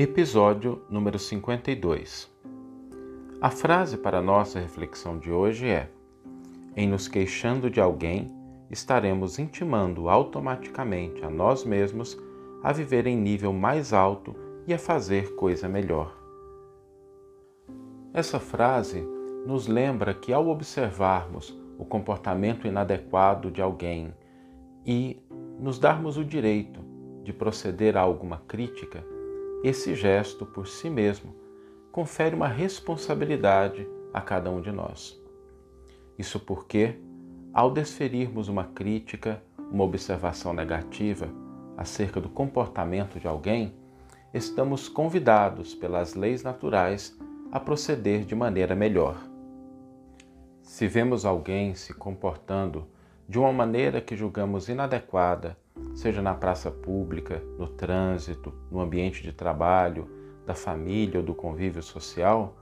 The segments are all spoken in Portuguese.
Episódio número 52 A frase para nossa reflexão de hoje é: Em nos queixando de alguém, estaremos intimando automaticamente a nós mesmos a viver em nível mais alto e a fazer coisa melhor. Essa frase nos lembra que, ao observarmos o comportamento inadequado de alguém e nos darmos o direito de proceder a alguma crítica, esse gesto por si mesmo confere uma responsabilidade a cada um de nós. Isso porque, ao desferirmos uma crítica, uma observação negativa acerca do comportamento de alguém, estamos convidados pelas leis naturais a proceder de maneira melhor. Se vemos alguém se comportando de uma maneira que julgamos inadequada, seja na praça pública, no trânsito, no ambiente de trabalho, da família ou do convívio social,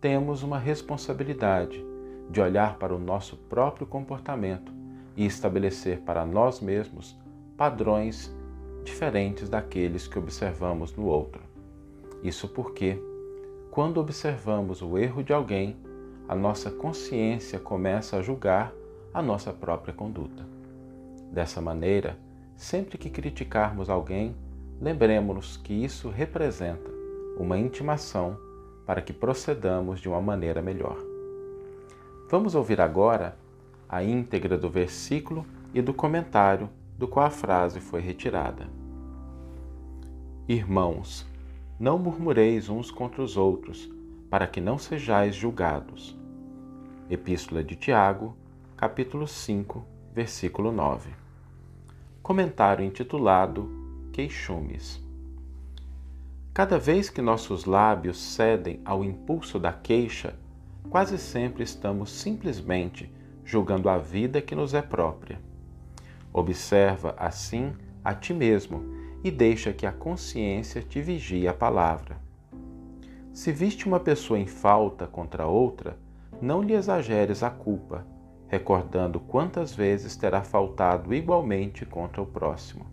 temos uma responsabilidade de olhar para o nosso próprio comportamento e estabelecer para nós mesmos padrões diferentes daqueles que observamos no outro. Isso porque, quando observamos o erro de alguém, a nossa consciência começa a julgar a nossa própria conduta. Dessa maneira, Sempre que criticarmos alguém, lembremos-nos que isso representa uma intimação para que procedamos de uma maneira melhor. Vamos ouvir agora a íntegra do versículo e do comentário do qual a frase foi retirada. Irmãos, não murmureis uns contra os outros, para que não sejais julgados. Epístola de Tiago, capítulo 5, versículo 9. Comentário intitulado Queixumes. Cada vez que nossos lábios cedem ao impulso da queixa, quase sempre estamos simplesmente julgando a vida que nos é própria. Observa, assim, a ti mesmo e deixa que a consciência te vigie a palavra. Se viste uma pessoa em falta contra outra, não lhe exageres a culpa, recordando quantas vezes terá faltado igualmente contra o próximo.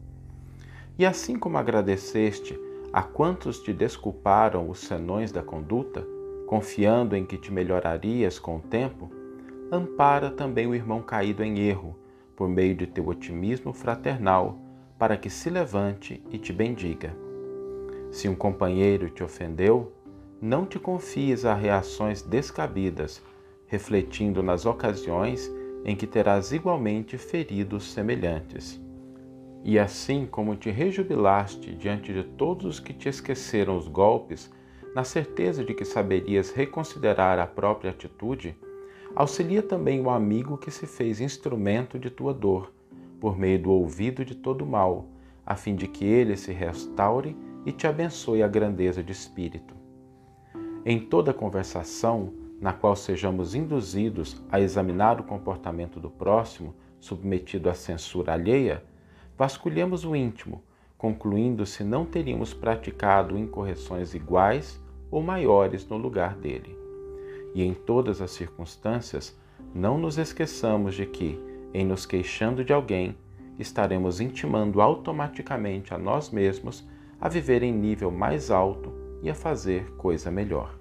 E assim como agradeceste a quantos te desculparam os senões da conduta, confiando em que te melhorarias com o tempo, ampara também o irmão caído em erro, por meio de teu otimismo fraternal, para que se levante e te bendiga. Se um companheiro te ofendeu, não te confies a reações descabidas, refletindo nas ocasiões em que terás igualmente feridos semelhantes. E assim como te rejubilaste diante de todos os que te esqueceram os golpes, na certeza de que saberias reconsiderar a própria atitude, auxilia também o amigo que se fez instrumento de tua dor, por meio do ouvido de todo mal, a fim de que ele se restaure e te abençoe a grandeza de espírito. Em toda conversação, na qual sejamos induzidos a examinar o comportamento do próximo submetido à censura alheia, vasculhemos o íntimo, concluindo se não teríamos praticado incorreções iguais ou maiores no lugar dele. E em todas as circunstâncias, não nos esqueçamos de que, em nos queixando de alguém, estaremos intimando automaticamente a nós mesmos a viver em nível mais alto e a fazer coisa melhor.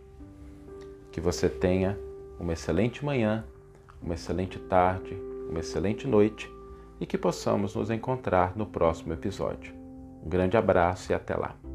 Que você tenha uma excelente manhã, uma excelente tarde, uma excelente noite e que possamos nos encontrar no próximo episódio. Um grande abraço e até lá!